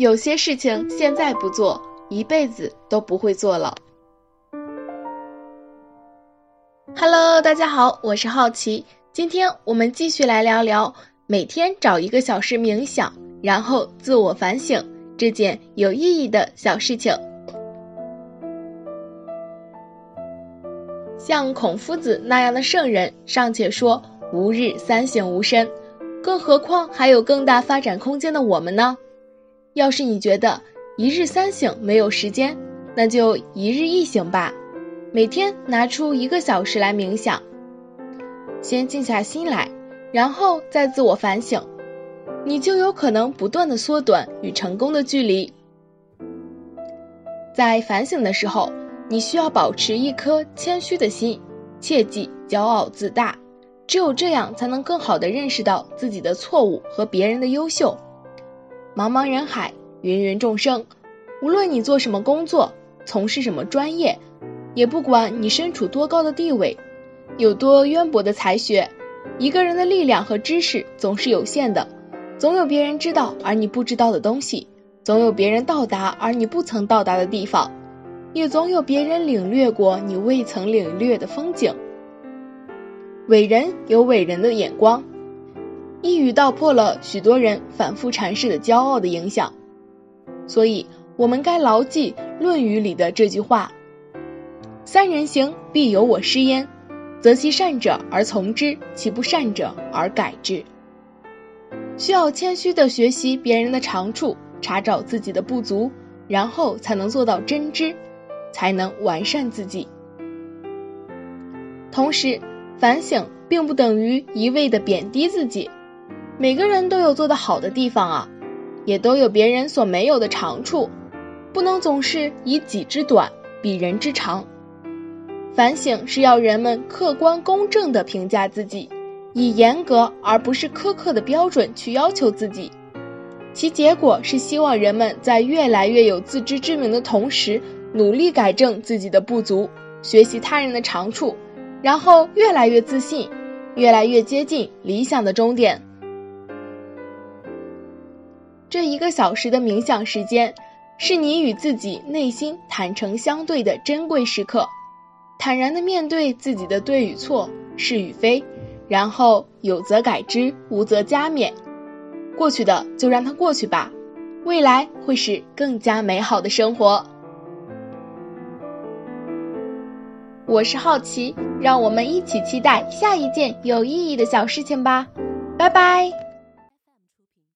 有些事情现在不做，一辈子都不会做了。Hello，大家好，我是好奇，今天我们继续来聊聊每天找一个小时冥想，然后自我反省这件有意义的小事情。像孔夫子那样的圣人尚且说吾日三省吾身，更何况还有更大发展空间的我们呢？要是你觉得一日三省没有时间，那就一日一省吧。每天拿出一个小时来冥想，先静下心来，然后再自我反省，你就有可能不断的缩短与成功的距离。在反省的时候，你需要保持一颗谦虚的心，切忌骄傲自大。只有这样，才能更好的认识到自己的错误和别人的优秀。茫茫人海，芸芸众生，无论你做什么工作，从事什么专业。也不管你身处多高的地位，有多渊博的才学，一个人的力量和知识总是有限的，总有别人知道而你不知道的东西，总有别人到达而你不曾到达的地方，也总有别人领略过你未曾领略的风景。伟人有伟人的眼光，一语道破了许多人反复阐释的骄傲的影响，所以我们该牢记《论语》里的这句话。三人行，必有我师焉。择其善者而从之，其不善者而改之。需要谦虚的学习别人的长处，查找自己的不足，然后才能做到真知，才能完善自己。同时，反省并不等于一味的贬低自己。每个人都有做得好的地方啊，也都有别人所没有的长处，不能总是以己之短比人之长。反省是要人们客观公正地评价自己，以严格而不是苛刻的标准去要求自己，其结果是希望人们在越来越有自知之明的同时，努力改正自己的不足，学习他人的长处，然后越来越自信，越来越接近理想的终点。这一个小时的冥想时间，是你与自己内心坦诚相对的珍贵时刻。坦然的面对自己的对与错、是与非，然后有则改之，无则加勉。过去的就让它过去吧，未来会是更加美好的生活。我是好奇，让我们一起期待下一件有意义的小事情吧，拜拜。